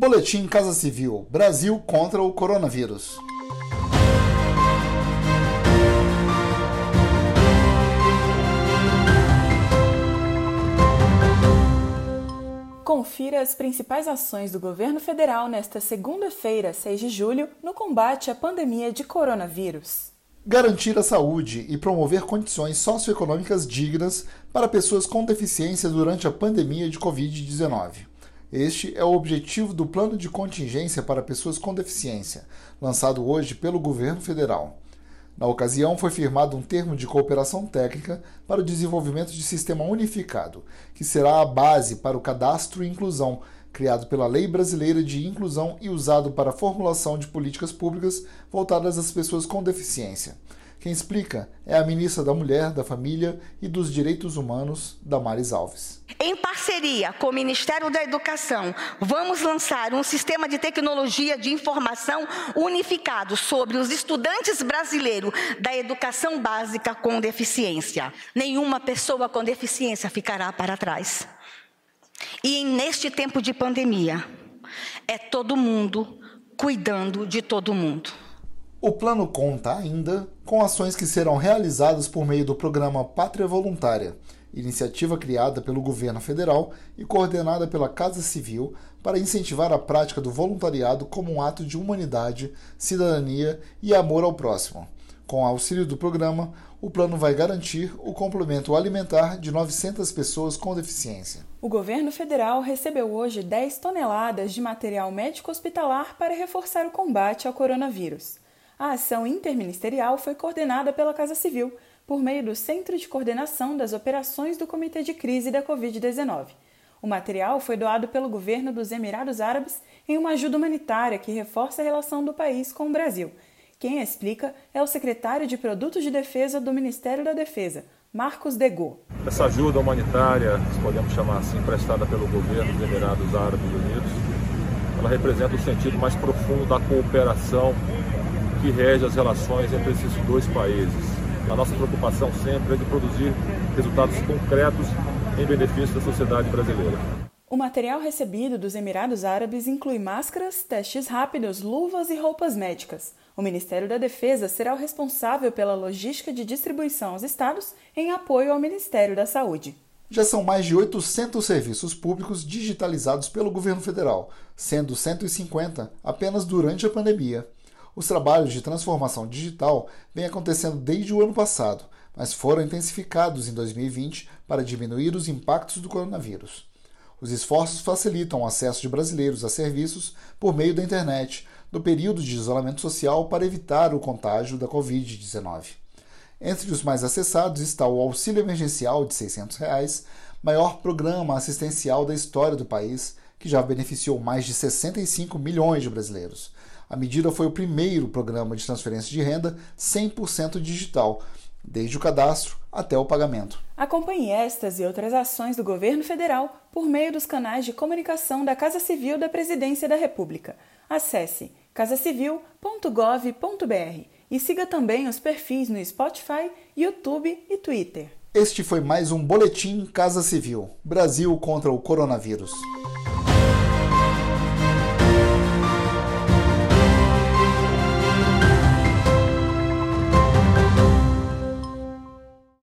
Boletim Casa Civil: Brasil contra o coronavírus. Confira as principais ações do governo federal nesta segunda-feira, 6 de julho, no combate à pandemia de coronavírus. Garantir a saúde e promover condições socioeconômicas dignas para pessoas com deficiência durante a pandemia de Covid-19. Este é o objetivo do Plano de Contingência para Pessoas com Deficiência, lançado hoje pelo governo federal. Na ocasião, foi firmado um termo de cooperação técnica para o desenvolvimento de sistema unificado, que será a base para o cadastro e inclusão, criado pela Lei Brasileira de Inclusão e usado para a formulação de políticas públicas voltadas às pessoas com deficiência. Quem explica é a ministra da Mulher, da Família e dos Direitos Humanos, Damares Alves. Em parceria com o Ministério da Educação, vamos lançar um sistema de tecnologia de informação unificado sobre os estudantes brasileiros da educação básica com deficiência. Nenhuma pessoa com deficiência ficará para trás. E neste tempo de pandemia, é todo mundo cuidando de todo mundo. O plano conta ainda com ações que serão realizadas por meio do programa Pátria Voluntária, iniciativa criada pelo governo federal e coordenada pela Casa Civil para incentivar a prática do voluntariado como um ato de humanidade, cidadania e amor ao próximo. Com auxílio do programa, o plano vai garantir o complemento alimentar de 900 pessoas com deficiência. O governo federal recebeu hoje 10 toneladas de material médico hospitalar para reforçar o combate ao coronavírus. A ação interministerial foi coordenada pela Casa Civil, por meio do Centro de Coordenação das Operações do Comitê de Crise da Covid-19. O material foi doado pelo governo dos Emirados Árabes em uma ajuda humanitária que reforça a relação do país com o Brasil. Quem explica é o secretário de Produtos de Defesa do Ministério da Defesa, Marcos Degô. Essa ajuda humanitária, se podemos chamar assim, prestada pelo governo dos Emirados Árabes Unidos, ela representa o sentido mais profundo da cooperação que rege as relações entre esses dois países. A nossa preocupação sempre é de produzir resultados concretos em benefício da sociedade brasileira. O material recebido dos Emirados Árabes inclui máscaras, testes rápidos, luvas e roupas médicas. O Ministério da Defesa será o responsável pela logística de distribuição aos estados em apoio ao Ministério da Saúde. Já são mais de 800 serviços públicos digitalizados pelo governo federal, sendo 150 apenas durante a pandemia. Os trabalhos de transformação digital vêm acontecendo desde o ano passado, mas foram intensificados em 2020 para diminuir os impactos do coronavírus. Os esforços facilitam o acesso de brasileiros a serviços por meio da internet no período de isolamento social para evitar o contágio da Covid-19. Entre os mais acessados está o Auxílio Emergencial de 600 reais, maior programa assistencial da história do país, que já beneficiou mais de 65 milhões de brasileiros, a medida foi o primeiro programa de transferência de renda 100% digital, desde o cadastro até o pagamento. Acompanhe estas e outras ações do governo federal por meio dos canais de comunicação da Casa Civil da Presidência da República. Acesse casacivil.gov.br e siga também os perfis no Spotify, YouTube e Twitter. Este foi mais um Boletim Casa Civil Brasil contra o Coronavírus.